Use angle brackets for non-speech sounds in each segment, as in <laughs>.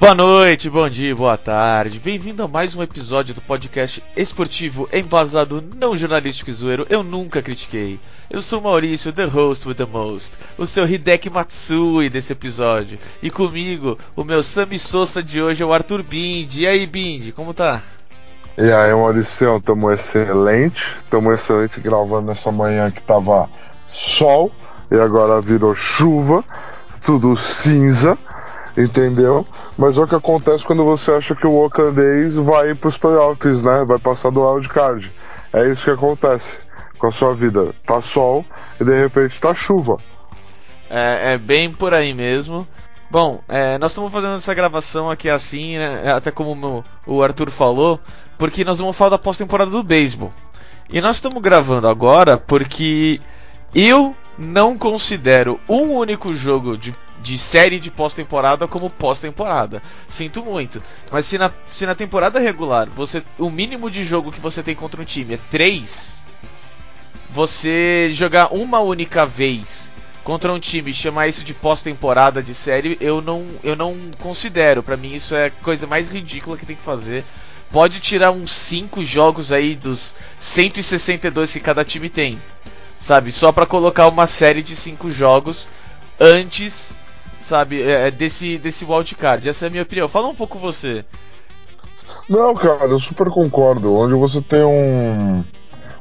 Boa noite, bom dia, boa tarde. Bem-vindo a mais um episódio do podcast esportivo embasado não jornalístico e zoeiro. Eu nunca critiquei. Eu sou Maurício, the host with the most, o seu Hideki Matsui desse episódio. E comigo, o meu Sami Sosa de hoje é o Arthur Bindi. E aí, Bindi, como tá? E aí, Maurício, tamo excelente. Tamo excelente gravando nessa manhã que tava sol e agora virou chuva, tudo cinza entendeu? Mas é o que acontece quando você acha que o Oakland A's vai para os playoffs, né? Vai passar do wild card. É isso que acontece com a sua vida. Tá sol e de repente tá chuva. É, é bem por aí mesmo. Bom, é, nós estamos fazendo essa gravação aqui assim, né, até como o Arthur falou, porque nós vamos falar da pós-temporada do beisebol. E nós estamos gravando agora porque eu não considero um único jogo de de série de pós-temporada como pós-temporada. Sinto muito. Mas se na, se na temporada regular você o mínimo de jogo que você tem contra um time é 3, você jogar uma única vez contra um time chamar isso de pós-temporada de série, eu não, eu não considero. Para mim isso é a coisa mais ridícula que tem que fazer. Pode tirar uns 5 jogos aí dos 162 que cada time tem. Sabe? Só para colocar uma série de 5 jogos antes sabe, é, é, desse, desse wildcard. Essa é a minha opinião. Fala um pouco você. Não, cara, eu super concordo. Onde você tem um.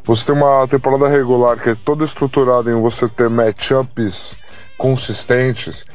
Você tem uma temporada regular que é toda estruturada em você ter matchups consistentes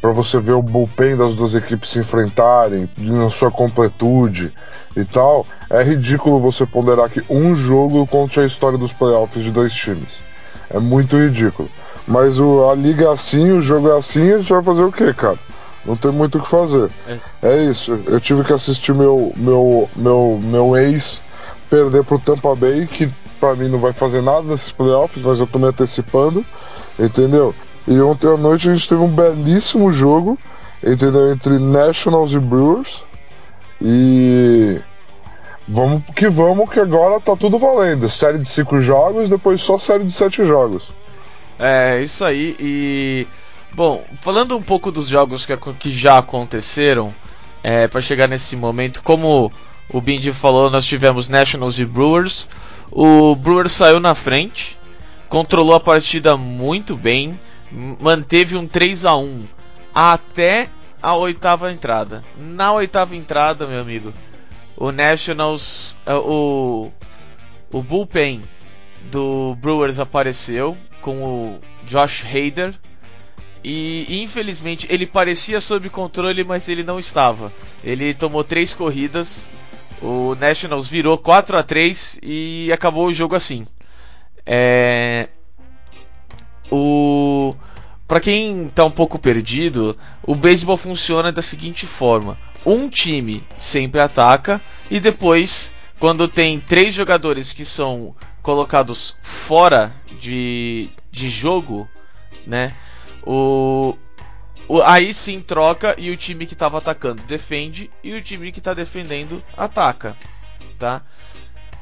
para você ver o bullpen das duas equipes se enfrentarem na sua completude e tal. É ridículo você ponderar que um jogo conte a história dos playoffs de dois times. É muito ridículo. Mas o, a liga é assim, o jogo é assim, a gente vai fazer o que, cara? Não tem muito o que fazer. É. é. isso. Eu tive que assistir meu, meu, meu, meu ex perder pro Tampa Bay, que pra mim não vai fazer nada nesses playoffs, mas eu tô me antecipando, entendeu? E ontem à noite a gente teve um belíssimo jogo, entendeu? Entre Nationals e Brewers. E vamos que vamos, que agora tá tudo valendo. Série de cinco jogos, depois só série de sete jogos. É, isso aí. E. Bom, falando um pouco dos jogos que, que já aconteceram, é, para chegar nesse momento, como o Bindi falou, nós tivemos Nationals e Brewers. O Brewers saiu na frente, controlou a partida muito bem, manteve um 3 a 1 até a oitava entrada. Na oitava entrada, meu amigo, o Nationals, é, o, o bullpen do Brewers apareceu com o Josh Hader. E infelizmente ele parecia sob controle, mas ele não estava. Ele tomou três corridas, o Nationals virou 4 a 3 e acabou o jogo assim. É... O para quem está um pouco perdido, o beisebol funciona da seguinte forma: um time sempre ataca e depois, quando tem três jogadores que são colocados fora de, de jogo, né? O, o, aí sim troca e o time que estava atacando defende e o time que está defendendo ataca, tá?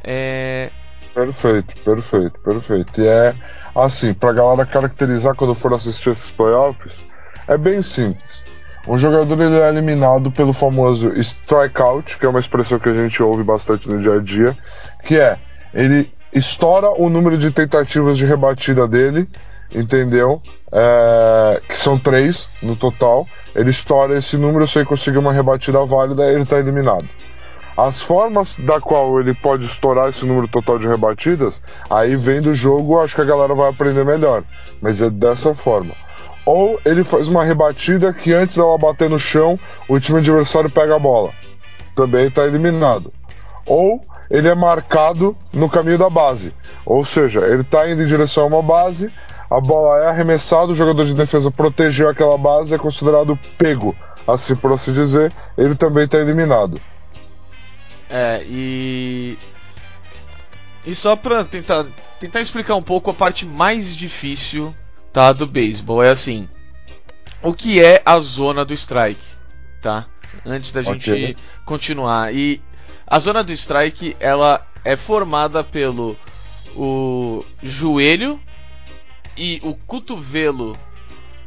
É... Perfeito, perfeito, perfeito. E é assim, pra galera caracterizar quando for assistir esses playoffs, é bem simples. Um jogador ele é eliminado pelo famoso strikeout, que é uma expressão que a gente ouve bastante no dia a dia, que é ele estoura o número de tentativas de rebatida dele, entendeu? É, que são três no total. Ele estoura esse número sem conseguir uma rebatida válida, ele está eliminado. As formas da qual ele pode estourar esse número total de rebatidas, aí vem do jogo, acho que a galera vai aprender melhor. Mas é dessa forma. Ou ele faz uma rebatida que antes dela bater no chão, o time adversário pega a bola. Também está eliminado. Ou ele é marcado no caminho da base. Ou seja, ele está indo em direção a uma base, a bola é arremessada, o jogador de defesa protegeu aquela base, é considerado pego, assim por assim dizer, ele também está eliminado. É, e. E só para tentar, tentar explicar um pouco a parte mais difícil tá, do beisebol, é assim: o que é a zona do strike? Tá? antes da Ok. gente continuar. E a zona do strike, ela é formada pelo o joelho e o cotovelo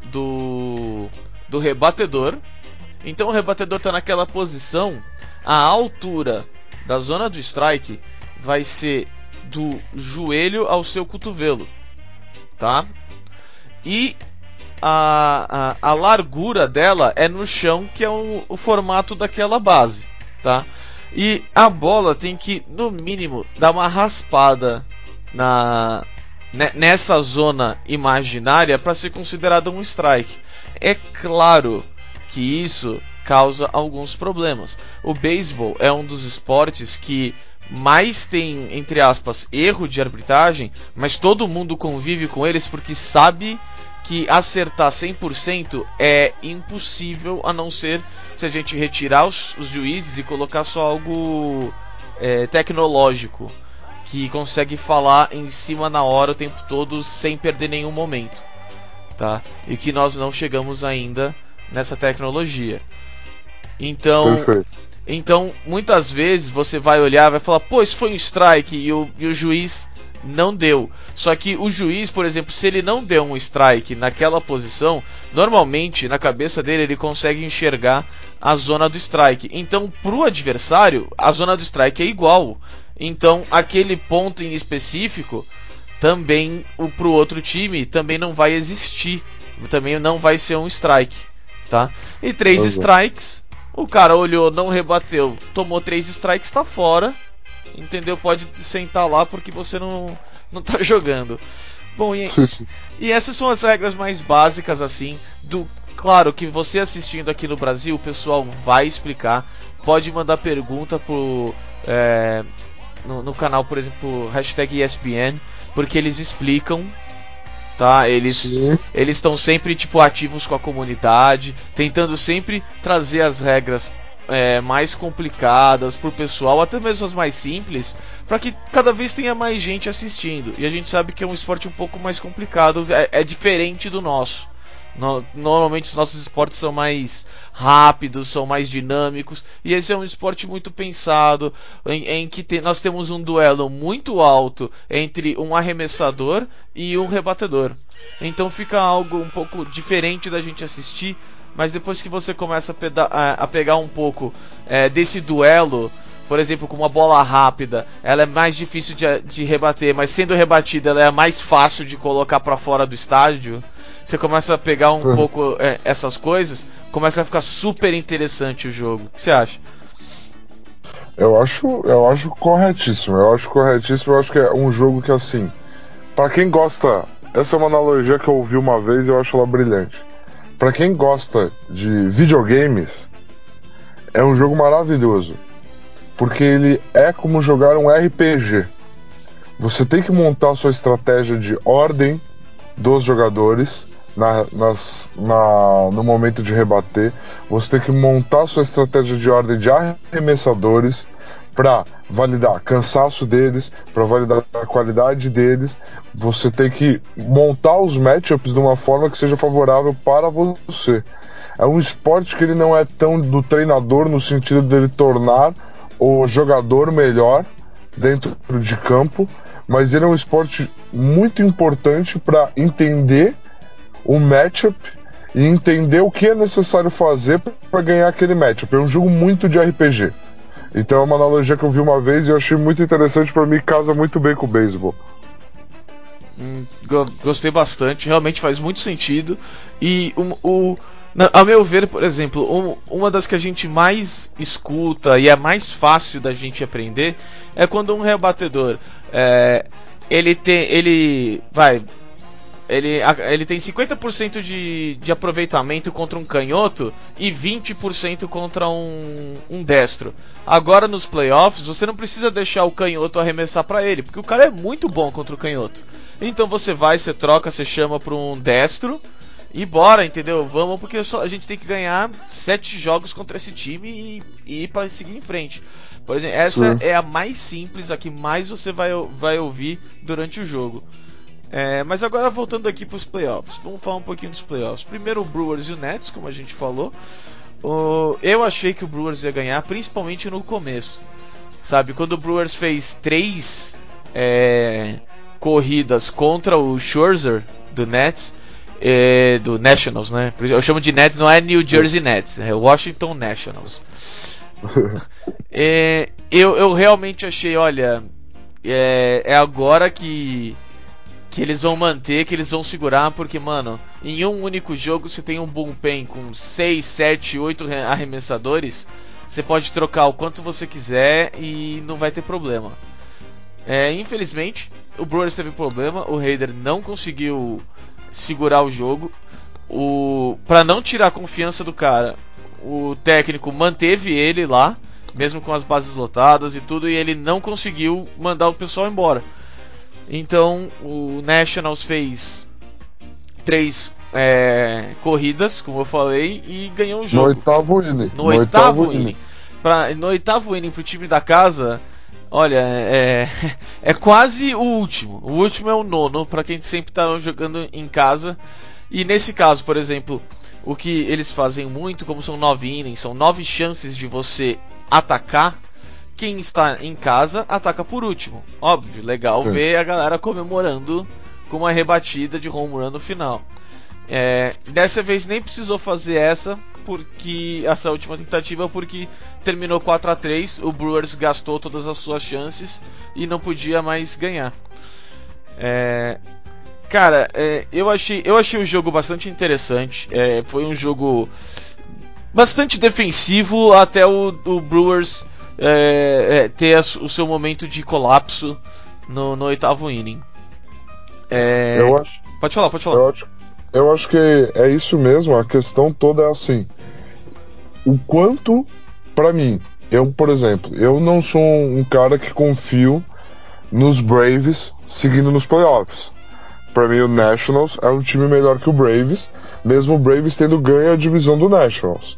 do do rebatedor. Então o rebatedor está naquela posição, a altura da zona do strike vai ser do joelho ao seu cotovelo, tá? E a, a, a largura dela é no chão, que é o, o formato daquela base, tá? E a bola tem que, no mínimo, dar uma raspada na ne- nessa zona imaginária para ser considerada um strike. É claro que isso causa alguns problemas. O beisebol é um dos esportes que mais tem, entre aspas, erro de arbitragem, mas todo mundo convive com eles porque sabe que acertar 100% é impossível a não ser se a gente retirar os, os juízes e colocar só algo é, tecnológico que consegue falar em cima na hora o tempo todo sem perder nenhum momento, tá? E que nós não chegamos ainda nessa tecnologia. Então, Perfeito. então, muitas vezes você vai olhar, vai falar, pô, isso foi um strike e o, e o juiz não deu. Só que o juiz, por exemplo, se ele não deu um strike naquela posição, normalmente na cabeça dele ele consegue enxergar a zona do strike. Então, pro adversário, a zona do strike é igual. Então, aquele ponto em específico também o pro outro time também não vai existir. Também não vai ser um strike, tá? E três Exato. strikes, o cara olhou, não rebateu, tomou três strikes, tá fora. Entendeu? Pode sentar lá porque você não, não tá <laughs> jogando. Bom, e, <laughs> e essas são as regras mais básicas, assim, do. Claro que você assistindo aqui no Brasil, o pessoal vai explicar. Pode mandar pergunta pro. é, no, no canal, por exemplo, hashtag ESPN, porque eles explicam. Tá? Eles Sim. eles estão sempre tipo ativos com a comunidade, tentando sempre trazer as regras é, mais complicadas pro pessoal, até mesmo as mais simples, para que cada vez tenha mais gente assistindo. E a gente sabe que é um esporte um pouco mais complicado, é, é diferente do nosso. No- normalmente os nossos esportes são mais rápidos, são mais dinâmicos, e esse é um esporte muito pensado, em, em que te- nós temos um duelo muito alto entre um arremessador e um rebatedor. Então fica algo um pouco diferente da gente assistir, mas depois que você começa a, a- pegar um pouco é, desse duelo, por exemplo, com uma bola rápida, ela é mais difícil de, de rebater, mas sendo rebatida ela é mais fácil de colocar para fora do estádio. Você começa a pegar um Uhum. pouco é, essas coisas, começa a ficar super interessante o jogo. O que você acha? Eu acho, eu acho corretíssimo. Eu acho corretíssimo. Eu acho que é um jogo que assim, Pra quem gosta, essa é uma analogia que eu ouvi uma vez e eu acho ela brilhante. Pra quem gosta de videogames, é um jogo maravilhoso, porque ele é como jogar um RPG. Você tem que montar sua estratégia de ordem dos jogadores na, nas- na- no momento de rebater. Você tem que montar sua estratégia de ordem de arremessadores para validar cansaço deles, para validar a qualidade deles. Você tem que montar os matchups de uma forma que seja favorável para você. É um esporte que ele não é tão do treinador no sentido dele tornar o jogador melhor dentro de campo, mas ele é um esporte muito importante para entender o matchup e entender o que é necessário fazer para ganhar aquele matchup. É um jogo muito de RPG. Então é uma analogia que eu vi uma vez e eu achei muito interessante para mim, casa muito bem com o beisebol. Hum, go- gostei bastante, realmente faz muito sentido. E o, o- na- a meu ver, por exemplo, um- uma das que a gente mais escuta e é mais fácil da gente aprender é quando um rebatedor é, ele tem. ele. vai. Ele, ele tem 50% de, de aproveitamento contra um canhoto e 20% contra um, um destro. Agora nos playoffs, você não precisa deixar o canhoto arremessar pra ele, porque o cara é muito bom contra o canhoto. Então você vai, você troca, você chama para um destro e bora, entendeu? Vamos, porque só, a gente tem que ganhar sete jogos contra esse time e, e ir para seguir em frente. Por exemplo, essa é a mais simples, a que mais você vai, vai ouvir durante o jogo. É, mas agora voltando aqui para os playoffs, vamos falar um pouquinho dos playoffs. Primeiro o Brewers e o Nets, como a gente falou. o, eu achei que o Brewers ia ganhar, principalmente no começo. Sabe, quando o Brewers fez três é, corridas contra o Scherzer do Nets, é, do Nationals, né? Eu chamo de Nets, não é New Jersey Nets, é Washington Nationals. <laughs> é, eu, eu realmente achei, olha, é, é agora que que eles vão manter, que eles vão segurar, porque, mano, em um único jogo você tem um bullpen com 6, 7, 8 arremessadores, você pode trocar o quanto você quiser e não vai ter problema. É, infelizmente, o Brewers teve problema, o Raider não conseguiu segurar o jogo. O para não tirar a confiança do cara, o técnico manteve ele lá, mesmo com as bases lotadas e tudo, e ele não conseguiu mandar o pessoal embora. Então o Nationals fez três é, corridas, como eu falei, e ganhou o jogo. No oitavo inning. No, no oitavo, oitavo inning. Pra, no oitavo inning pro time da casa, olha, é, <laughs> é quase o último. O último é o nono, para quem sempre tá jogando em casa. E nesse caso, por exemplo, o que eles fazem muito, como são nove innings, são nove chances de você atacar quem está em casa ataca por último. Óbvio, legal ver a galera comemorando com uma rebatida de home run no final. É, dessa vez nem precisou fazer essa, porque essa última tentativa, porque terminou 4 a 3 o Brewers gastou todas as suas chances e não podia mais ganhar. É, cara, é, eu, achei, eu achei o jogo bastante interessante. É, foi um jogo bastante defensivo até o, o Brewers é, é, ter o seu momento de colapso no, no oitavo inning. É, eu acho, pode falar, pode falar. Eu acho, eu acho que é isso mesmo. A questão toda é assim: o quanto, para mim, eu, por exemplo, eu não sou um cara que confio nos Braves seguindo nos playoffs. Para mim, o Nationals é um time melhor que o Braves, mesmo o Braves tendo ganho a divisão do Nationals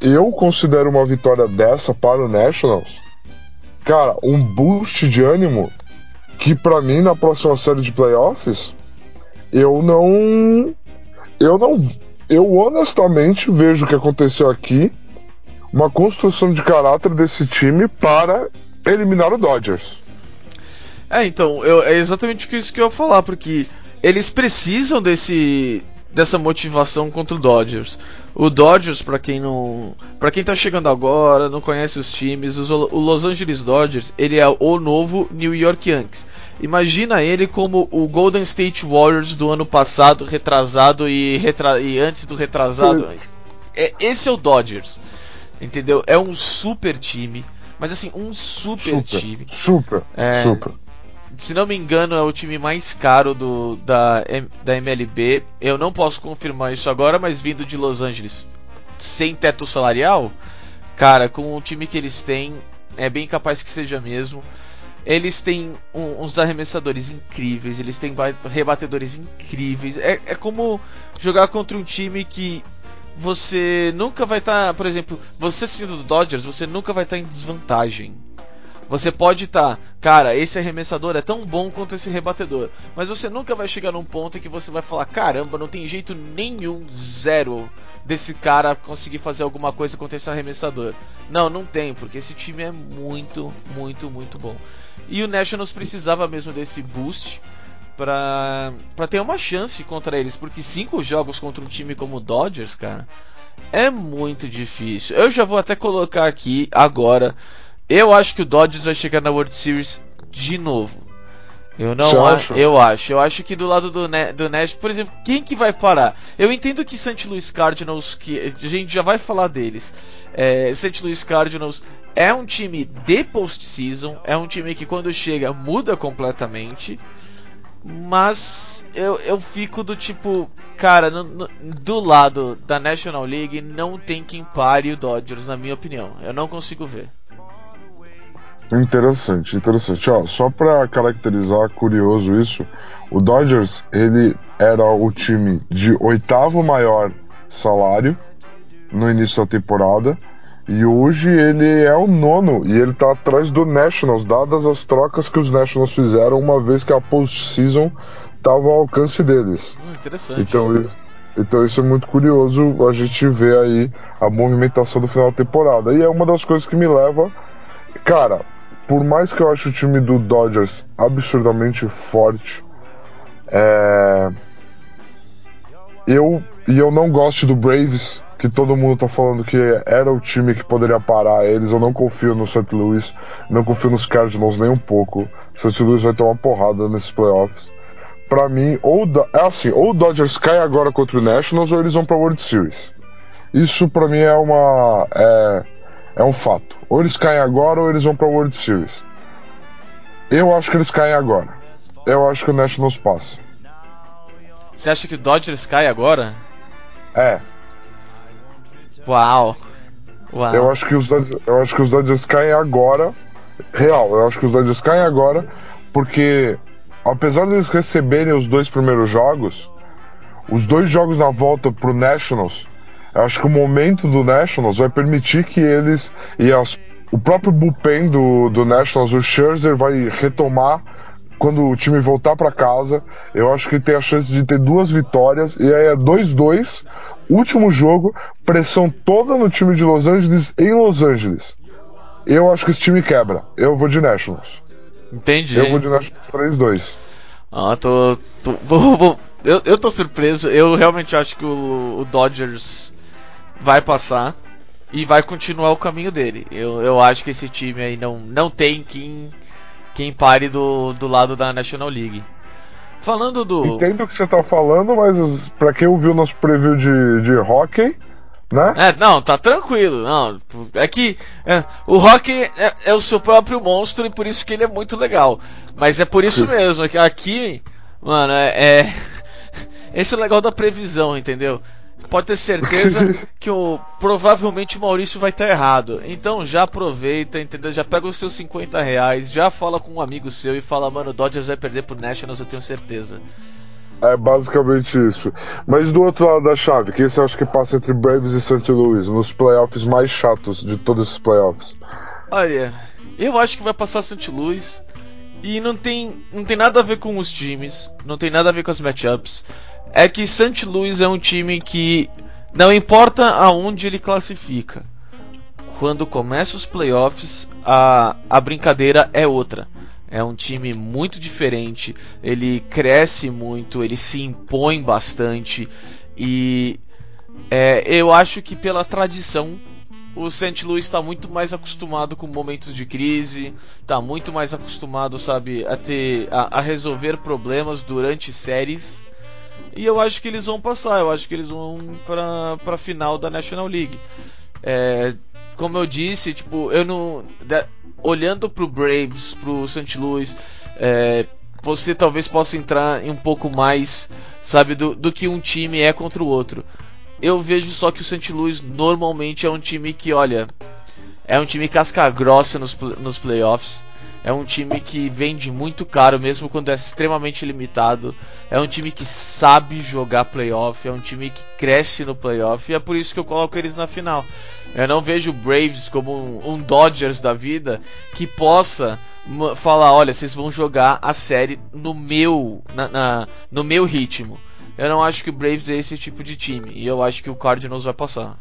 eu considero uma vitória dessa para o Nationals, cara, um boost de ânimo que para mim na próxima série de playoffs eu não eu não eu honestamente vejo o que aconteceu aqui uma construção de caráter desse time para eliminar o Dodgers. É, então, eu, é exatamente isso que eu ia falar, porque eles precisam desse dessa motivação contra o Dodgers. O Dodgers, para quem não, para quem tá chegando agora, não conhece os times, o Los Angeles Dodgers, ele é o novo New York Yankees. Imagina ele como o Golden State Warriors do ano passado, retrasado e, retra e antes do retrasado. É, esse é o Dodgers. Entendeu? É um super time, mas assim, um super, super time. Super, é, super se não me engano, é o time mais caro do, da, da MLB. Eu não posso confirmar isso agora, mas vindo de Los Angeles, sem teto salarial, cara, com o time que eles têm, é bem capaz que seja mesmo. Eles têm um, uns arremessadores incríveis, eles têm rebatedores incríveis. É, é como jogar contra um time que você nunca vai estar, tá, por exemplo, você sendo do Dodgers, você nunca vai estar tá em desvantagem você pode estar, tá, cara, esse arremessador é tão bom quanto esse rebatedor, mas você nunca vai chegar num ponto em que você vai falar: caramba, não tem jeito nenhum, zero, desse cara conseguir fazer alguma coisa contra esse arremessador. Não, não tem, porque esse time é muito, muito, muito bom. E o Nationals precisava mesmo desse boost para ter uma chance contra eles, porque cinco jogos contra um time como o Dodgers, cara, é muito difícil. Eu já vou até colocar aqui agora eu acho que o Dodgers vai chegar na World Series de novo. Eu não acho. Eu acho. Eu acho que do lado do, ne do Nash, por exemplo, quem que vai parar? Eu entendo que St. Louis Cardinals, que a gente já vai falar deles. É, St. Louis Cardinals é um time de postseason, é um time que quando chega muda completamente. Mas eu, eu fico do tipo, cara, no, no, do lado da National League não tem quem pare o Dodgers, na minha opinião. Eu não consigo ver. Interessante, interessante. Ó, só para caracterizar, curioso isso, o Dodgers ele era o time de oitavo maior salário no início da temporada e hoje ele é o nono e ele tá atrás do Nationals, dadas as trocas que os Nationals fizeram uma vez que a postseason tava ao alcance deles. Hum, interessante. Então Então isso é muito curioso a gente ver aí a movimentação do final da temporada. E é uma das coisas que me leva. Cara, por mais que eu ache o time do Dodgers absurdamente forte, é... eu e eu não gosto do Braves, que todo mundo tá falando que era o time que poderia parar eles. Eu não confio no St. Louis, não confio nos Cardinals nem um pouco. O St. Louis vai ter uma porrada nesses playoffs. Pra mim, ou é assim, ou o Dodgers cai agora contra o Nationals ou eles vão pra World Series. Isso pra mim é uma é, é um fato. Ou eles caem agora ou eles vão pra World Series. Eu acho que eles caem agora. Eu acho que o Nationals passa. Você acha que o Dodgers cai agora? É, Uau. Uau. Eu acho que os Dodgers, eu acho que os Dodgers caem agora. Real, eu acho que os Dodgers caem agora porque apesar deles receberem os dois primeiros jogos, os dois jogos na volta pro Nationals, acho que o momento do Nationals vai permitir que eles e as, o próprio bullpen do, do Nationals, o Scherzer vai retomar quando o time voltar para casa. Eu acho que tem a chance de ter duas vitórias e aí é 2-2 último jogo, pressão toda no time de Los Angeles em Los Angeles. Eu acho que esse time quebra. Eu vou de Nationals. Entendi. Eu vou de Nationals 3-2. Ah, tô. tô <laughs> vou, vou, eu, eu tô surpreso. Eu realmente acho que o, o, Dodgers vai passar e vai continuar o caminho dele. Eu, eu acho que esse time aí não, não tem quem, quem pare do, do lado da National League. Falando do. Entendo o que você tá falando, mas pra quem ouviu nosso preview de, de hockey, né? É, não, tá tranquilo. Não, é que é, o hockey é, é, o seu próprio monstro e por isso que ele é muito legal. Mas é por isso Sim. mesmo que aqui, mano, é, é. <laughs> Esse é o legal da previsão, entendeu? Pode ter certeza <laughs> que o provavelmente o Maurício vai estar errado. Então já aproveita, entendeu? Já pega os seus 50 reais, já fala com um amigo seu e fala, mano, o Dodgers vai perder pro Nationals, eu tenho certeza. É basicamente isso. Mas do outro lado da chave, quem você acha que passa entre Braves e St. Louis nos playoffs mais chatos de todos esses playoffs? Olha, eu acho que vai passar St. Louis. E não tem, não tem nada a ver com os times, não tem nada a ver com as matchups é que St. Louis é um time que não importa aonde ele classifica. Quando começa os playoffs, a, a brincadeira é outra. É um time muito diferente, ele cresce muito, ele se impõe bastante e é, eu acho que pela tradição o St. Louis está muito mais acostumado com momentos de crise, está muito mais acostumado, sabe, a ter a, a resolver problemas durante séries e eu acho que eles vão passar, eu acho que eles vão para pra final da National League. É, como eu disse, tipo, eu não. De, olhando pro Braves, pro St. Louis, é, você talvez possa entrar em um pouco mais, sabe, do, do que um time é contra o outro. Eu vejo só que o St. Louis normalmente é um time que, olha, é um time casca grossa nos, nos playoffs. É um time que vende muito caro, mesmo quando é extremamente limitado. É um time que sabe jogar playoff. É um time que cresce no playoff. E é por isso que eu coloco eles na final. Eu não vejo o Braves como um, um Dodgers da vida que possa falar: olha, vocês vão jogar a série no meu, na, na, no meu ritmo. Eu não acho que o Braves é esse tipo de time. E eu acho que o Cardinals vai passar.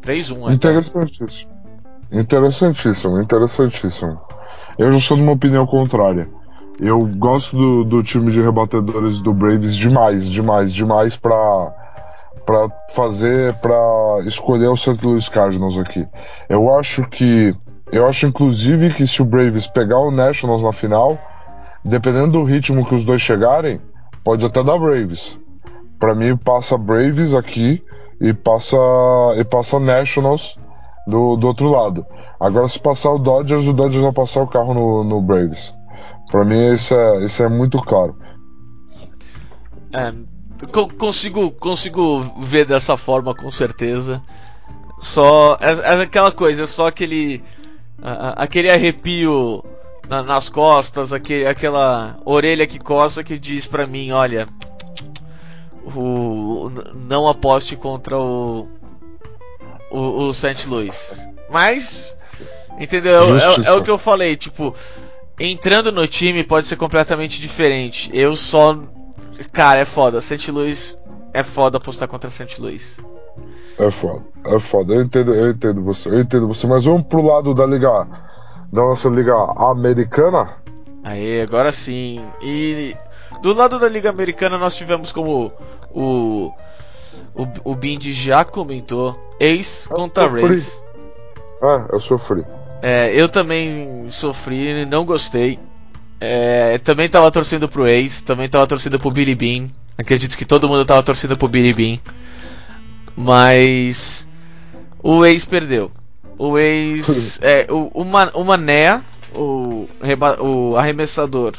3-1. Interessantíssimo. Interessantíssimo, interessantíssimo. Eu já sou de uma opinião contrária. Eu gosto do, do time de rebatedores do Braves demais, demais, demais pra, pra fazer, pra escolher o St. Louis Cardinals aqui. Eu acho que. Eu acho inclusive que se o Braves pegar o Nationals na final, dependendo do ritmo que os dois chegarem, pode até dar Braves. Para mim passa Braves aqui e passa e passa Nationals do, do outro lado. Agora, se passar o Dodgers, o Dodgers vai passar o carro no, no Braves. Para mim, isso é, isso é muito claro. É, consigo, consigo ver dessa forma com certeza. Só é, é aquela coisa, é só aquele aquele arrepio na, nas costas, aquele, aquela orelha que coça que diz para mim, olha, o, não aposte contra o o, o St. Louis. Mas, entendeu? É, é, o que eu falei, tipo, entrando no time pode ser completamente diferente. Eu só. Cara, é foda. St. Louis é foda apostar contra St. Louis. É foda, é foda. Eu entendo, eu entendo você, eu entendo você. Mas vamos pro lado da liga, da nossa liga americana. Aí, agora sim. E do lado da liga americana nós tivemos como o o, o Bindi já comentou, Ace contra Race. É, eu sofri. É, eu também sofri, não gostei. É, também tava torcendo pro Ace, também tava torcendo pro Billy Bean. Acredito que todo mundo tava torcendo pro Billy Bean. Mas o Ace perdeu. O Ace. <laughs> é, o, o, Man, o Mané, o, o arremessador,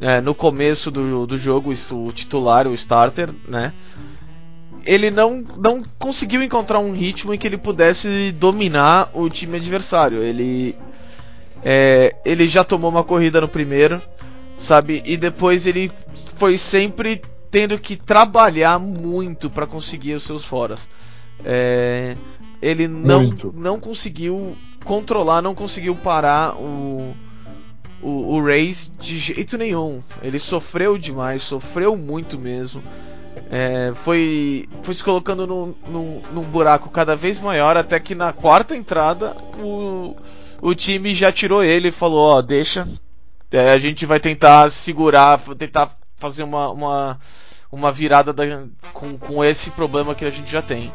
é, no começo do, do jogo, o titular, o starter, né? Ele não, não conseguiu encontrar um ritmo em que ele pudesse dominar o time adversário. Ele é, ele já tomou uma corrida no primeiro, sabe? E depois ele foi sempre tendo que trabalhar muito para conseguir os seus foras. É, ele não, não conseguiu controlar, não conseguiu parar o, o, o Reis de jeito nenhum. Ele sofreu demais, sofreu muito mesmo. É, foi, foi se colocando num, num, num buraco cada vez maior, até que na quarta entrada o o time já tirou ele e falou: Ó, deixa. É, a gente vai tentar segurar, tentar fazer uma, uma, uma virada da, com, com esse problema que a gente já tem.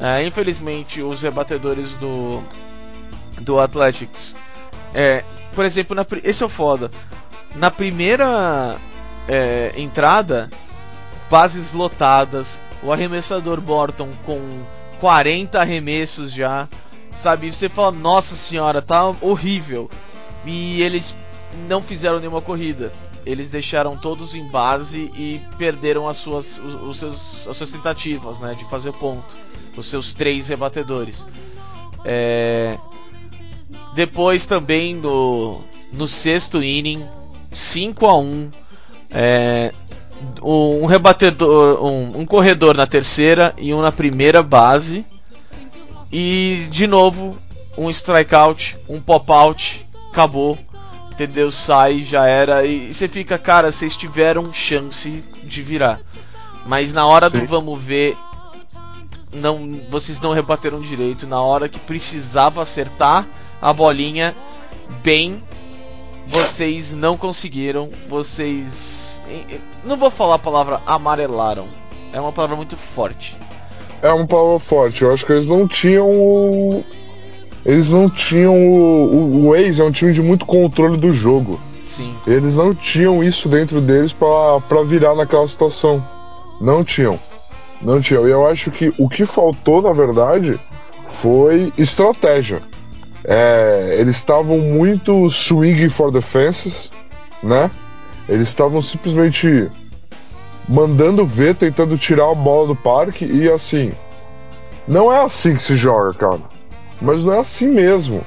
É, infelizmente, os rebatedores do, do Athletics. Por exemplo, na, esse é o foda. Na primeira é, entrada, bases lotadas, o arremessador Morton com 40 arremessos já. Sabe? Você fala, nossa senhora, tá horrível. E eles não fizeram nenhuma corrida. Eles deixaram todos em base e perderam as suas, os, os seus, as suas tentativas né, de fazer ponto. Os seus três rebatedores. É... Depois também no, no sexto inning, 5 a 1 é... um rebatedor, um, um corredor na terceira e um na primeira base e de novo, um strikeout, um pop-out, acabou. Entendeu? Sai, já era. E você fica, cara, vocês tiveram chance de virar. Mas na hora Sim. do vamos ver, não, vocês não rebateram direito. Na hora que precisava acertar a bolinha bem, vocês não conseguiram. Vocês. Não vou falar a palavra amarelaram. É uma palavra muito forte é uma palavra forte. Eu acho que eles não tinham o. Eles não tinham o. O, o é um time de muito controle do jogo. Sim. Eles não tinham isso dentro deles para virar naquela situação. Não tinham. Não tinham. E eu acho que o que faltou, na verdade, foi estratégia. É, eles estavam muito swing for the fences, né? Eles estavam simplesmente mandando ver, tentando tirar a bola do parque e assim. Não é assim que se joga, cara. Mas não é assim mesmo.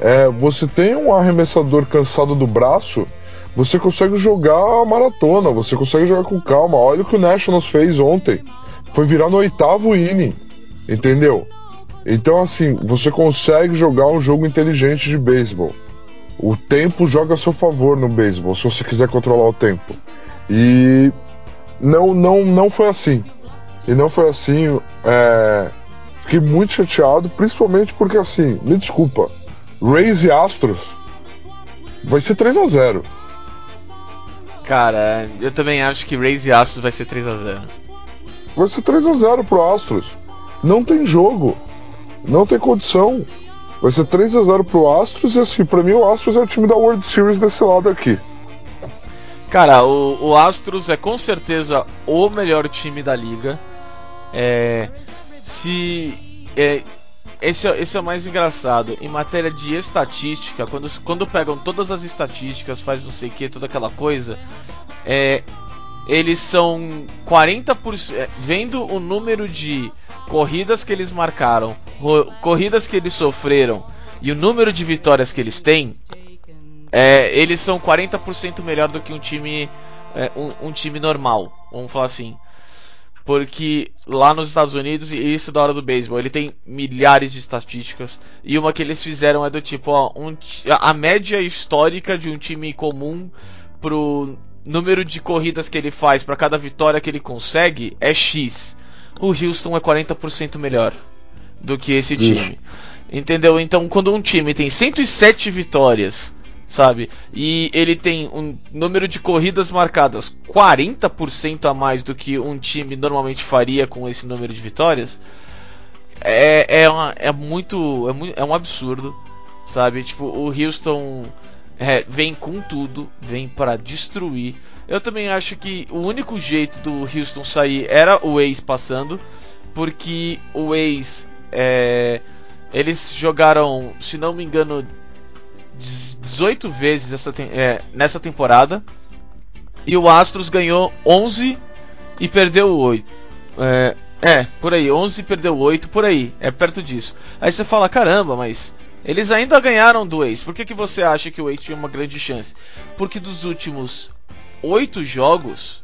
É, você tem um arremessador cansado do braço, você consegue jogar a maratona, você consegue jogar com calma. Olha o que o Nationals fez ontem. Foi virar no oitavo inning, entendeu? Então, assim, você consegue jogar um jogo inteligente de beisebol. O tempo joga a seu favor no beisebol, se você quiser controlar o tempo. E não, não, não foi assim. E não foi assim. É... Fiquei muito chateado, principalmente porque assim, me desculpa, Rays e Astros vai ser 3 a 0 Cara, eu também acho que Rays e Astros vai ser 3 a 0 Vai ser 3 a 0 pro Astros. Não tem jogo. Não tem condição. Vai ser 3 a 0 pro Astros e assim, pra mim o Astros é o time da World Series desse lado aqui. Cara, o, o, Astros é com certeza o melhor time da liga. É, se é, esse, é, esse é o mais engraçado. Em matéria de estatística, quando, quando pegam todas as estatísticas, faz não sei o que, toda aquela coisa, é, eles são 40%. É, vendo o número de corridas que eles marcaram, corridas que eles sofreram e o número de vitórias que eles têm, é, eles são 40% melhor do que um time é, um, um, time normal, vamos falar assim. Porque lá nos Estados Unidos, e isso da hora do beisebol, ele tem milhares de estatísticas. E uma que eles fizeram é do tipo, ó, um, a média histórica de um time comum pro, número de corridas que ele faz para cada vitória que ele consegue é X. O Houston é 40% melhor do que esse time. Entendeu? Então, quando um time tem 107 vitórias, sabe? E ele tem um número de corridas marcadas 40% a mais do que um time normalmente faria com esse número de vitórias, é, é, uma, é muito. É, muito, é um absurdo, sabe? Tipo, o Houston é, vem com tudo, vem para destruir. Eu também acho que o único jeito do Houston sair era o Ace passando, porque o Ace é, eles jogaram, se não me engano, 18 vezes essa, é, nessa temporada e o Astros ganhou 11 e perdeu 8. É, é, por aí, 11 e perdeu 8, por aí, é perto disso. Aí você fala, caramba, mas eles ainda ganharam do Ace. Por que, que você acha que o Ace tinha uma grande chance? Porque dos últimos 8 jogos,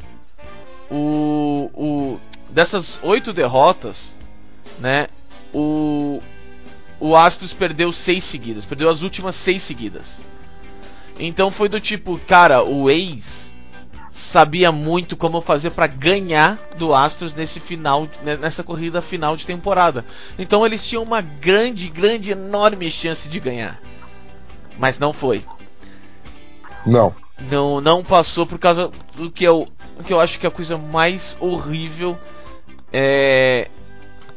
o, o dessas 8 derrotas, né, o, o Astros perdeu 6 seguidas, perdeu as últimas 6 seguidas. Então foi do tipo, cara, o Ace sabia muito como fazer para ganhar do Astros nesse final, nessa corrida final de temporada. Então eles tinham uma grande, grande, enorme chance de ganhar. Mas não foi. Não. Não, não passou por causa do que eu, que eu acho que é a coisa mais horrível é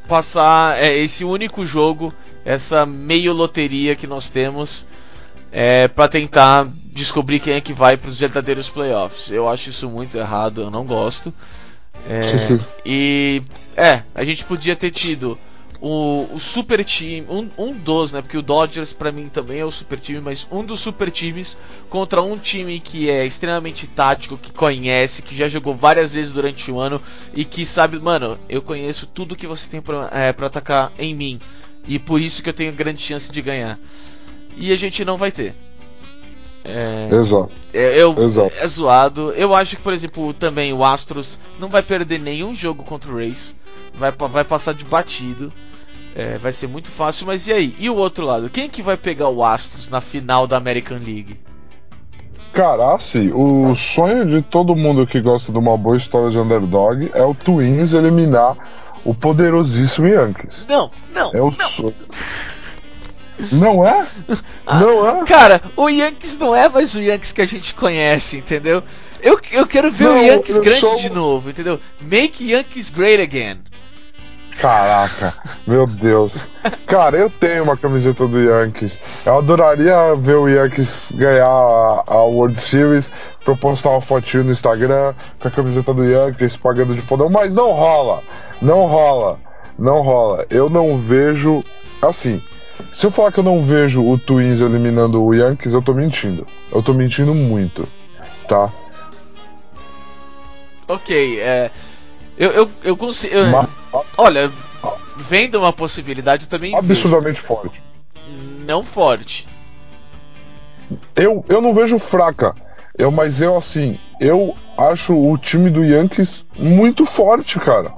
passar é, esse único jogo, essa meio loteria que nós temos é, para tentar descobrir quem é que vai para os verdadeiros playoffs. Eu acho isso muito errado, eu não gosto. É, <laughs> e é, a gente podia ter tido o, o super time, um, um dos, né? Porque o Dodgers para mim também é o super time, mas um dos super times contra um time que é extremamente tático, que conhece, que já jogou várias vezes durante o ano e que sabe, mano, eu conheço tudo que você tem para é, pra atacar em mim e por isso que eu tenho grande chance de ganhar. E a gente não vai ter. É, Exato. É, eu, Exato. é zoado. Eu acho que, por exemplo, também o Astros não vai perder nenhum jogo contra o Race. Vai, vai passar de batido. É, vai ser muito fácil, mas e aí? E o outro lado? Quem que vai pegar o Astros na final da American League? Cara, assim, o sonho de todo mundo que gosta de uma boa história de underdog é o Twins eliminar o poderosíssimo Yankees. Não, não. É o não. sonho. Não é? Ah, não é? Cara, o Yankees não é mais o Yankees que a gente conhece, entendeu? Eu, eu quero ver não, o Yankees grande sou... de novo, entendeu? Make Yankees great again. Caraca, meu Deus. Cara, eu tenho uma camiseta do Yankees. Eu adoraria ver o Yankees ganhar a World Series pra postar uma fotinho no Instagram com a camiseta do Yankees pagando de fodão, mas não rola. Não rola. Não rola. Eu não vejo. Assim, se eu falar que eu não vejo o Twins eliminando o Yankees, eu tô mentindo. Eu tô mentindo muito, tá? Ok, é. Eu, eu, eu consigo. Olha, vendo uma possibilidade também. Absurdamente vejo. forte. Não forte. Eu, eu não vejo fraca. Eu, mas eu, assim, eu acho o time do Yankees muito forte, cara.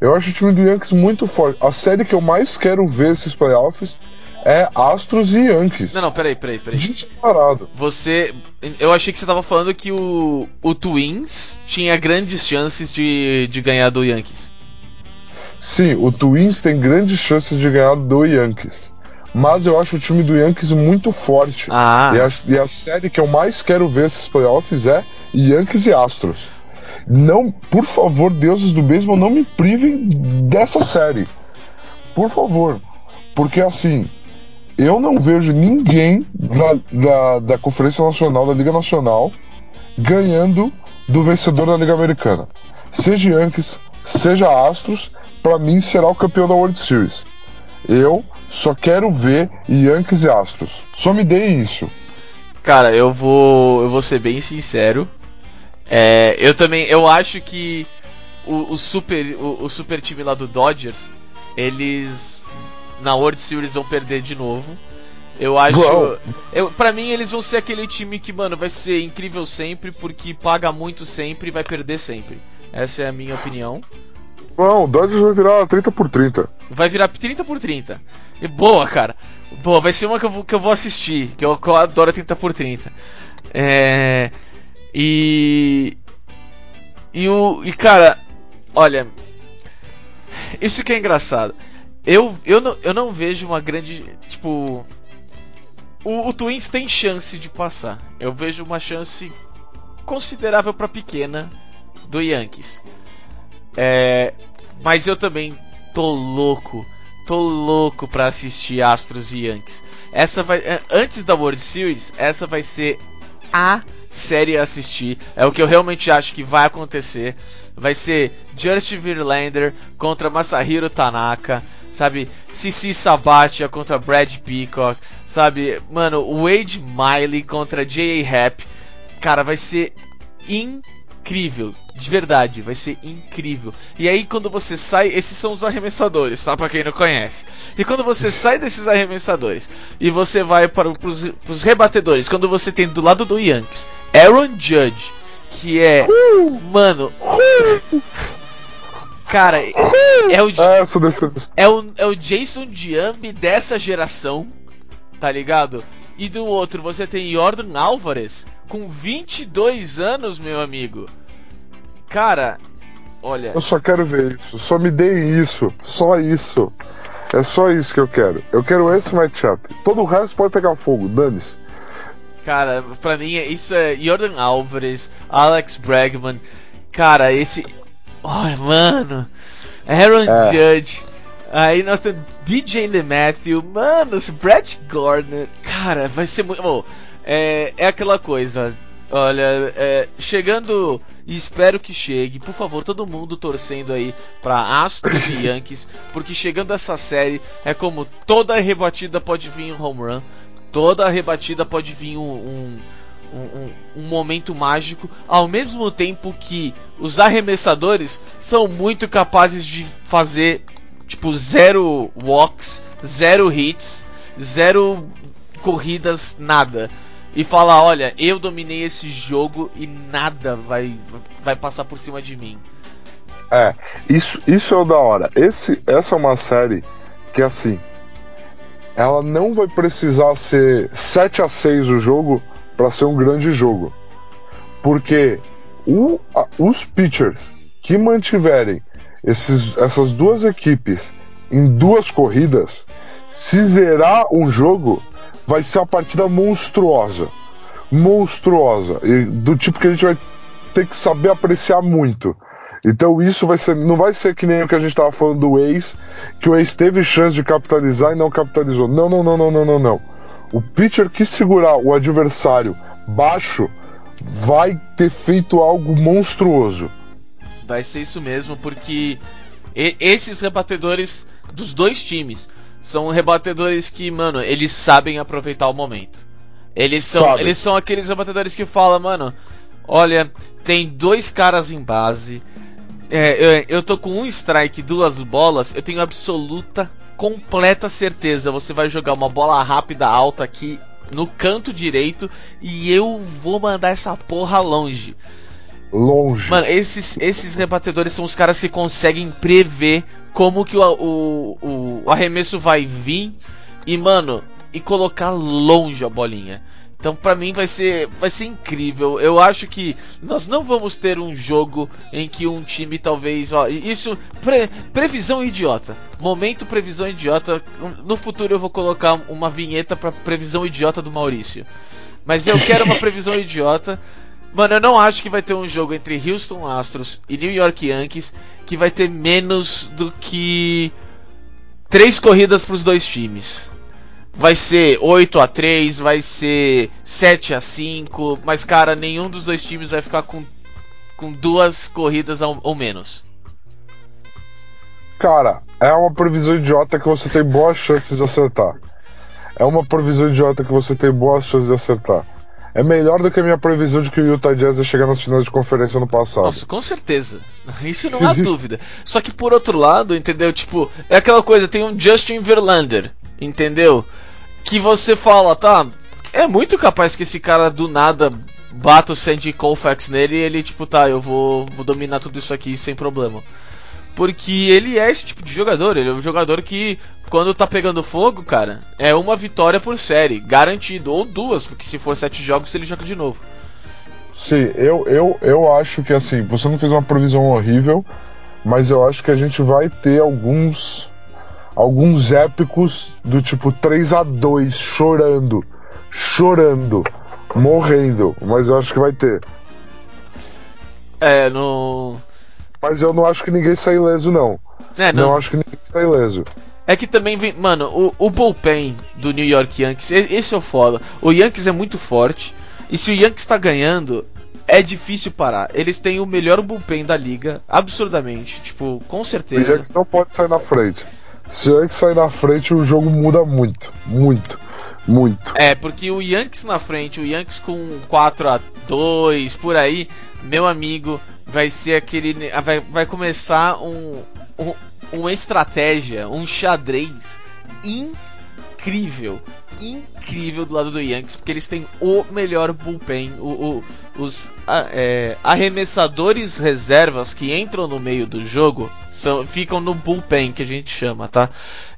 Eu acho o time do Yankees muito forte. A série que eu mais quero ver esses playoffs é Astros e Yankees. Não, não, peraí, peraí, peraí. Disparado. Você. Eu achei que você tava falando que o, o Twins tinha grandes chances de, de ganhar do Yankees. Sim, o Twins tem grandes chances de ganhar do Yankees. Mas eu acho o time do Yankees muito forte. Ah. E a, e a série que eu mais quero ver esses playoffs é Yankees e Astros. Não, por favor, deuses do beisebol, não me privem dessa série. Por favor. Porque assim, eu não vejo ninguém da, da, da Conferência Nacional, da Liga Nacional, ganhando do vencedor da Liga Americana. Seja Yankees, seja Astros, para mim será o campeão da World Series. Eu só quero ver Yankees e Astros. Só me dê isso. Cara, eu vou, eu vou ser bem sincero. É, eu também, eu acho que o, o super, o, o super time lá do Dodgers, eles na World Series vão perder de novo. Eu acho. Eu, pra mim, eles vão ser aquele time que, mano, vai ser incrível sempre, porque paga muito sempre e vai perder sempre. Essa é a minha opinião. Não, o Dodgers vai virar 30 por 30. Vai virar 30 por 30. E boa, cara. Boa, vai ser uma que eu vou, que eu vou assistir, que eu, que eu adoro 30 por 30. É. E. E o. E cara, olha. Isso que é engraçado. Eu, eu, não, eu não vejo uma grande. Tipo. O, o Twins tem chance de passar. Eu vejo uma chance considerável para pequena do Yankees. É, mas eu também tô louco, tô louco para assistir Astros e Yankees. Essa vai é, antes da World Series, essa vai ser a série a assistir. É o que eu realmente acho que vai acontecer. Vai ser Justin Verlander contra Masahiro Tanaka, sabe? Cici Sabatia contra Brad Peacock, sabe? Mano, Wade Miley contra J.A. Happ. Cara, vai ser incrível. De verdade, vai ser incrível. E aí, quando você sai, esses são os arremessadores, tá? Pra quem não conhece. E quando você <laughs> sai desses arremessadores e você vai para os pros rebatedores, quando você tem do lado do Yankees Aaron Judge, que é. Mano. Cara, é o, é o, é o Jason Diambi dessa geração, tá ligado? E do outro você tem Jordan Álvares com 22 anos, meu amigo. Cara, olha. Eu só quero ver isso. Só me deem isso. Só isso. É só isso que eu quero. Eu quero esse matchup. Todo o resto pode pegar fogo, dane-se. Cara, pra mim isso é Jordan Álvares, Alex Bregman. Cara, esse. Oh, mano. Aaron é. Judge. Aí nós temos DJ LeMatthew. Mano, esse Brett Gardner. Cara, vai ser muito. Oh, é, é aquela coisa. Olha, é, chegando e espero que chegue, por favor, todo mundo torcendo aí para Astros e <laughs> Yankees, porque chegando essa série é como toda rebatida pode vir um home run, toda rebatida pode vir um, um, um, um momento mágico, ao mesmo tempo que os arremessadores são muito capazes de fazer tipo zero walks, zero hits, zero corridas, nada e falar, olha, eu dominei esse jogo e nada vai, vai passar por cima de mim. É, isso, isso é o da hora. Esse, essa é uma série que assim, ela não vai precisar ser 7 a 6 o jogo para ser um grande jogo. Porque o, a, os pitchers que mantiverem esses, essas duas equipes em duas corridas, se zerar um jogo, vai ser uma partida monstruosa. Monstruosa. E do tipo que a gente vai ter que saber apreciar muito. Então isso vai ser, não vai ser que nem o que a gente estava falando do ex, que o ex teve chance de capitalizar e não capitalizou. Não, não, não, não, não, não, não. O pitcher que segurar o adversário baixo vai ter feito algo monstruoso. Vai ser isso mesmo, porque esses rebatedores dos dois times são rebatedores que, mano, eles sabem aproveitar o momento. Eles são, eles são aqueles rebatedores que falam, mano, olha, tem dois caras em base. É, eu, eu tô com um strike duas bolas, eu tenho absoluta, completa certeza. Você vai jogar uma bola rápida alta aqui no canto direito e eu vou mandar essa porra longe longe. Mano, esses, esses rebatedores são os caras que conseguem prever como que o, o, o arremesso vai vir e, mano, e colocar longe a bolinha. Então, para mim vai ser vai ser incrível. Eu acho que nós não vamos ter um jogo em que um time talvez, ó, isso pre, previsão idiota. Momento previsão idiota. No futuro eu vou colocar uma vinheta para previsão idiota do Maurício. Mas eu quero uma <laughs> previsão idiota Mano, eu não acho que vai ter um jogo entre Houston Astros e New York Yankees que vai ter menos do que três corridas para os dois times. Vai ser 8 a 3, vai ser 7 a 5, mas cara, nenhum dos dois times vai ficar com, com duas corridas ou, ou menos. Cara, é uma previsão idiota que você tem boas chances de acertar. É uma previsão idiota que você tem boas chances de acertar é melhor do que a minha previsão de que o Utah Jazz ia chegar nas finais de conferência no passado. Nossa, com certeza. <laughs> Isso não há <laughs> dúvida. Só que por outro lado, entendeu? Tipo, é aquela coisa, tem um Justin Verlander, entendeu? Que você fala, tá, é muito capaz que esse cara do nada bata o Sandy Colfax nele e ele, tipo, tá, eu vou, vou dominar tudo isso aqui sem problema. Porque ele é esse tipo de jogador, ele é um jogador que quando tá pegando fogo, cara, é uma vitória por série, garantido, ou duas, porque se for sete jogos ele joga de novo. sim, eu, eu, eu acho que assim, você não fez uma previsão horrível, mas eu acho que a gente vai ter alguns alguns épicos do tipo 3 a 2 chorando, chorando, morrendo, mas eu acho que vai ter. É, no. Mas eu não acho que ninguém sai ileso, não. É, Não, não. acho que ninguém sai ileso. É que também vem. Mano, o, o bullpen do New York Yankees, esse é o foda. O Yankees é muito forte. E se o Yankees tá ganhando, é difícil parar. Eles têm o melhor bullpen da liga, absurdamente. Tipo, com O certeza. Yankees não pode sair na frente. Se o Yankees sair na frente, o jogo muda muito. Muito. Muito. É, porque o Yankees na frente, o Yankees com 4 a 2 por aí, meu amigo, vai ser aquele. ne- Vai, vai começar um, um- uma estratégia, um xadrez incrível. Incrível do lado do Yankees, porque eles têm o melhor bullpen. O, o- os a- é, arremessadores reservas que entram no meio do jogo são, ficam no bullpen, que a gente chama, tá?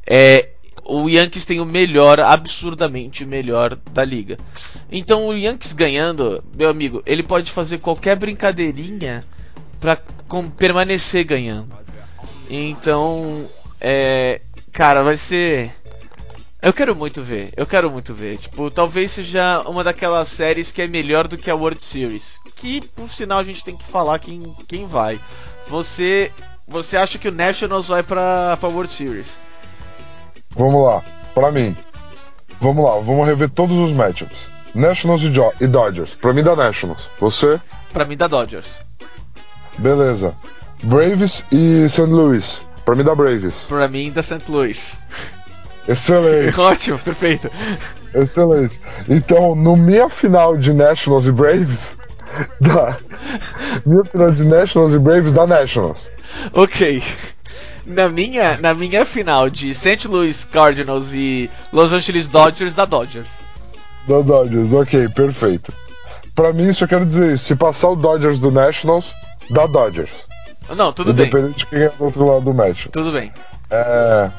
É, o Yankees tem o melhor, absurdamente melhor da liga. Então o Yankees ganhando, meu amigo, ele pode fazer qualquer brincadeirinha com- permanecer ganhando. Então, é, cara, vai ser eu quero muito ver, eu quero muito ver. Tipo, talvez seja uma daquelas séries que é melhor do que a World Series. Que, por sinal, a gente tem que falar quem, quem vai. Você você acha que o Nationals vai pra, pra World Series? Vamos lá. Pra mim. Vamos lá. Vamos rever todos os matchups. Nationals e, Jo- e Dodgers. Pra mim dá Nationals. Você? Pra mim, da Dodgers. Beleza. Braves e St. Louis. Pra mim dá Braves. Pra mim, da St. Louis. <laughs> Excelente. <laughs> Ótimo, perfeito. Excelente. Então, no minha final de Nationals e Braves, <laughs> dá. Minha final de Nationals e Braves dá Nationals. Ok. Na minha, na minha final de St. Louis Cardinals e Los Angeles Dodgers, da Dodgers. Da Dodgers, ok, perfeito. Pra mim, só quero dizer isso. Se passar o Dodgers do Nationals, dá Dodgers. Não, tudo bem. Independente de quem é do outro lado do match. Tudo bem. É...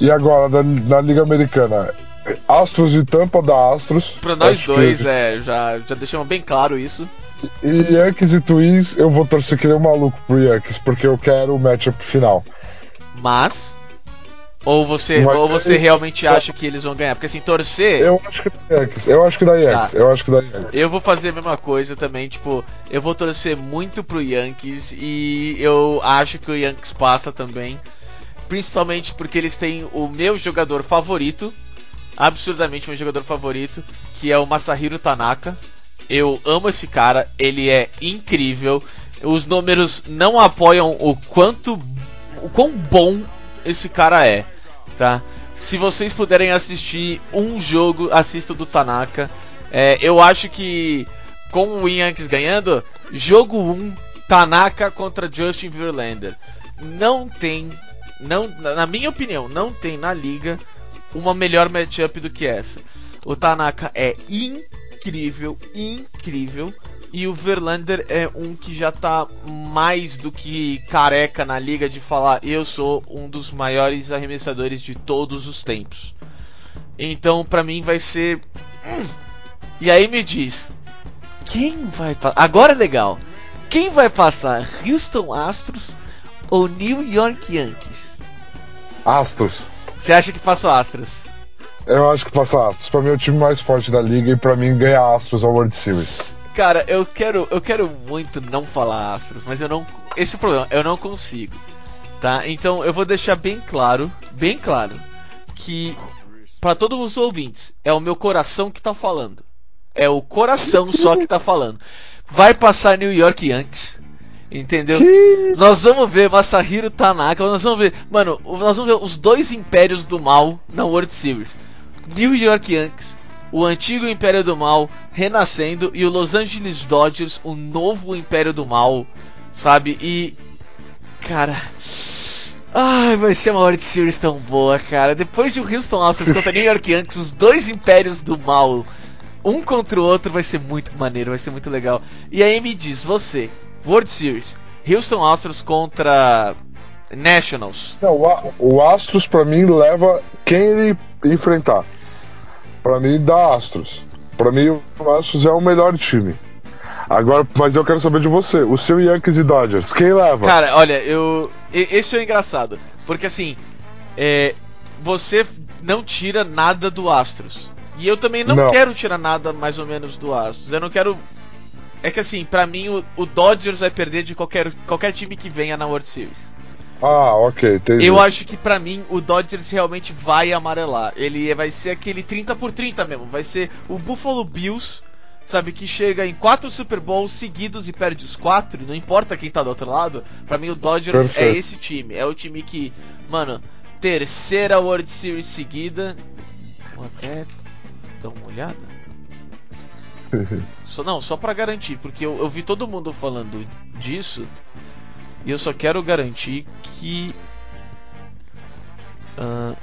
E agora, na, na Liga Americana, Astros e Tampa dá Astros. Pra nós dois, que- é, já, já deixamos bem claro isso. E Yankees e Twins, eu vou torcer que nem um maluco pro Yankees, porque eu quero o matchup final. Mas. Ou você, Mas ou você eles- realmente acha que eles vão ganhar? Porque assim, torcer. Eu acho que dá Yankees, eu acho que dá Yankees, Tá. eu acho que dá Yankees. Eu vou fazer a mesma coisa também, tipo, eu vou torcer muito pro Yankees e eu acho que o Yankees passa também. Principalmente porque eles têm o meu jogador favorito, absurdamente meu jogador favorito, que é o Masahiro Tanaka. Eu amo esse cara, ele é incrível. Os números não apoiam o quanto o quão bom esse cara é, tá? Se vocês puderem assistir um jogo, assista do Tanaka. É, eu acho que com o Yankees ganhando, jogo 1, Tanaka contra Justin Verlander. Não tem, não, na minha opinião, não tem na liga uma melhor matchup do que essa. O Tanaka é incrível, incrível. E o Verlander é um que já tá mais do que careca na liga de falar eu sou um dos maiores arremessadores de todos os tempos. Então, pra mim vai ser hum. E aí me diz, quem vai passar? Agora é legal. Quem vai passar? Houston Astros ou New York Yankees? Astros. Você acha que passa Astros? Eu acho que passa Astros. Pra mim é o time mais forte da liga e pra mim ganha Astros a World Series. Cara, eu quero, eu quero muito não falar Astros, mas eu não, esse é o problema, eu não consigo, tá? Então eu vou deixar bem claro, bem claro, que para todos os ouvintes é o meu coração que tá falando, é o coração só que tá falando. Vai passar New York Yankees, entendeu? Nós vamos ver Masahiro Tanaka, nós vamos ver, mano, nós vamos ver os dois impérios do mal na World Series. New York Yankees, o antigo Império do Mal renascendo e o Los Angeles Dodgers, o novo Império do Mal, sabe? E cara, ai, vai ser uma World Series tão boa, cara. Depois de o Houston Astros contra New York Yankees, os dois impérios do mal, um contra o outro, vai ser muito maneiro, vai ser muito legal. E aí me diz, você, World Series, Houston Astros contra Nationals. Não, o, Astros pra mim leva quem ele enfrentar. Pra mim dá Astros. Pra mim o Astros é o melhor time. Agora, mas eu quero saber de você. O seu Yankees e Dodgers, quem leva? Cara, olha, eu. Esse é engraçado. Porque assim. é, Você não tira nada do Astros. E eu também não, Não. quero tirar nada mais ou menos do Astros. Eu não quero. É que assim, pra mim o, o Dodgers vai perder de qualquer, qualquer time que venha na World Series. Ah, ok, entendi. Eu acho que pra mim o Dodgers realmente vai amarelar. Ele vai ser aquele 30 por 30 mesmo. Vai ser o Buffalo Bills, sabe, que chega em quatro Super Bowls seguidos e perde os quatro, não importa quem tá do outro lado. Pra mim o Dodgers Perfeito. é esse time. É o time que, mano, terceira World Series seguida. Vou até dar uma olhada. Só, não, só pra garantir, porque eu, eu vi todo mundo falando disso e eu só quero garantir que. ah,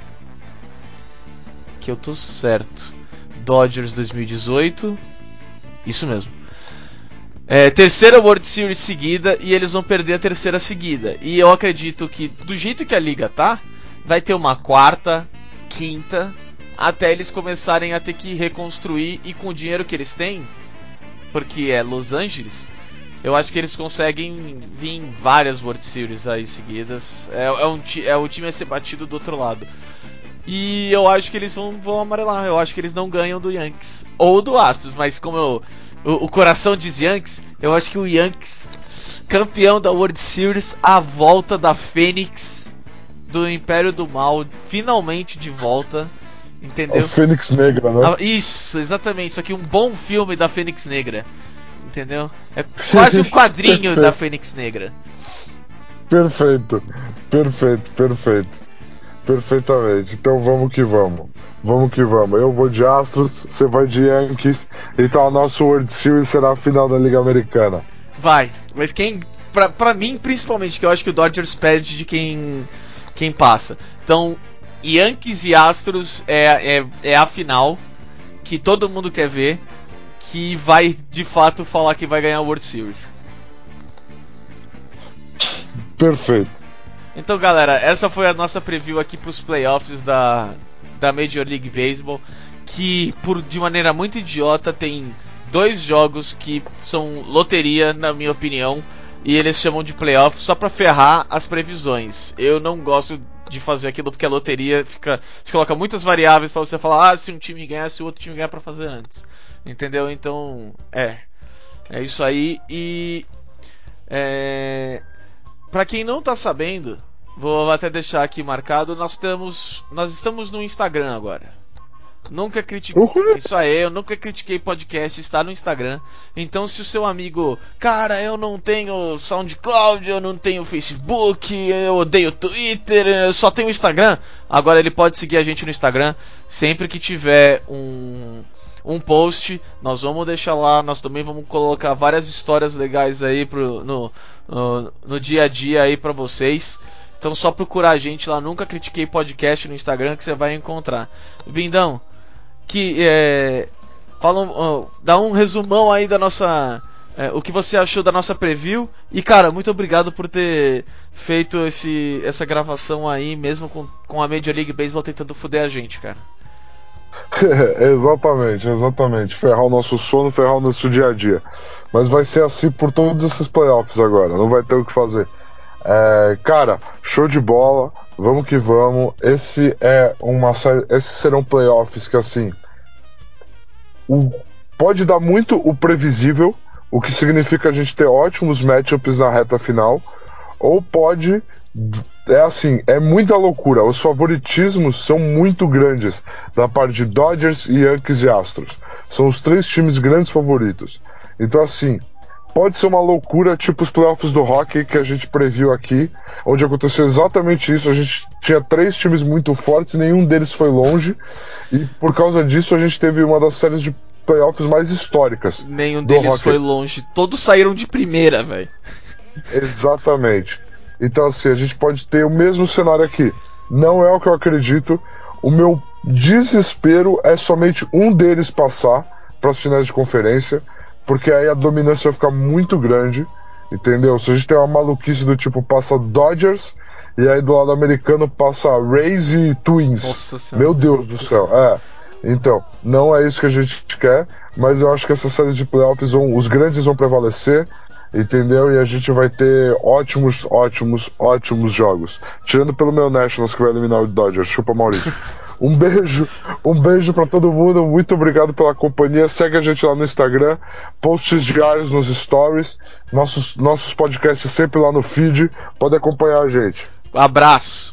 que eu tô certo. Dodgers 2018. Isso mesmo. É, terceira World Series seguida e eles vão perder a terceira seguida. E eu acredito que, do jeito que a liga tá, vai ter uma quarta, quinta, até eles começarem a ter que reconstruir e com o dinheiro que eles têm, porque é Los Angeles, eu acho que eles conseguem vir várias World Series aí seguidas. É, é, um, é o time a ser batido do outro lado. E eu acho que eles vão, vão amarelar. Eu acho que eles não ganham do Yankees. Ou do Astros, mas como eu, o, o coração diz Yankees, eu acho que o Yankees, campeão da World Series, a volta da Fênix do Império do Mal, finalmente de volta. O Entendeu? Fênix Negra, né? Ah, Isso, exatamente. Isso aqui é um bom filme da Fênix Negra. Entendeu? É quase um <laughs> quadrinho da Fênix Negra. Perfeito, perfeito, perfeito. Perfeitamente. Então vamos que vamos. Vamos que vamos. Eu vou de Astros, você vai de Yankees. Então a nossa World Series será a final da Liga Americana. Vai. Mas quem. Pra, pra mim, principalmente, que eu acho que o Dodgers perde de quem. quem passa. Então, Yankees e Astros é, é, é a final que todo mundo quer ver. Que vai de fato falar que vai ganhar a World Series. Perfeito. Então, galera, essa foi a nossa preview aqui para os playoffs da, da Major League Baseball, que por de maneira muito idiota tem dois jogos que são loteria, na minha opinião, e eles chamam de playoff só para ferrar as previsões. Eu não gosto de fazer aquilo porque a loteria fica, se coloca muitas variáveis para você falar, ah, se um time ganhar, se o outro time ganhar para fazer antes. Entendeu? Então, é. É isso aí e é, Pra quem não tá sabendo, vou até deixar aqui marcado, nós estamos, nós estamos no Instagram agora. Nunca critiquei. Uhul. Isso aí, eu nunca critiquei podcast, está no Instagram. Então, se o seu amigo, cara, eu não tenho SoundCloud, eu não tenho Facebook, eu odeio Twitter, eu só tenho Instagram, agora ele pode seguir a gente no Instagram. Sempre que tiver um, um post, nós vamos deixar lá. Nós também vamos colocar várias histórias legais aí pro, no, no, no dia a dia aí pra vocês. Então, só procurar a gente lá. Nunca critiquei podcast no Instagram que você vai encontrar. Bindão, que é, fala, ó, dá um resumão aí da nossa é, o que você achou da nossa preview e cara muito obrigado por ter feito esse essa gravação aí mesmo com, com a Major League Baseball tentando fuder a gente cara <laughs> exatamente, exatamente. Ferrar o nosso sono, ferrar o nosso dia a dia. Mas vai ser assim por todos esses playoffs agora, não vai ter o que fazer. É, cara, show de bola, vamos que vamos. Esse é uma série. Esses serão playoffs que assim. o- pode dar muito o previsível, o que significa a gente ter ótimos matchups na reta final. Ou pode. É assim, é muita loucura. Os favoritismos são muito grandes da parte de Dodgers, Yankees e Astros. São os três times grandes favoritos. Então, assim, pode ser uma loucura, tipo os playoffs do hockey que a gente previu aqui, onde aconteceu exatamente isso. A gente tinha três times muito fortes, nenhum deles foi longe, e por causa disso a gente teve uma das séries de playoffs mais históricas. nenhum deles hockey. foi longe todos saíram de primeira velho <laughs> Exatamente. Então, assim, a gente pode ter o mesmo cenário aqui. Não é o que eu acredito. O meu desespero é somente um deles passar para as finais de conferência, porque aí a dominância vai ficar muito grande, entendeu? Se a gente tem uma maluquice do tipo passa Dodgers e aí do lado americano passa Rays e Twins. Nossa senhora. Meu Deus do céu, é. Então, não é isso que a gente quer, mas eu acho que essa série de playoffs vão, os grandes vão prevalecer, entendeu? E a gente vai ter ótimos, ótimos, ótimos jogos. Tirando pelo meu Nationals que vai eliminar o Dodgers, chupa Maurício. <laughs> Um beijo, um beijo para todo mundo, muito obrigado pela companhia. Segue a gente lá no Instagram, posts diários nos stories, nossos, nossos podcasts sempre lá no feed. Pode acompanhar a gente. Abraço.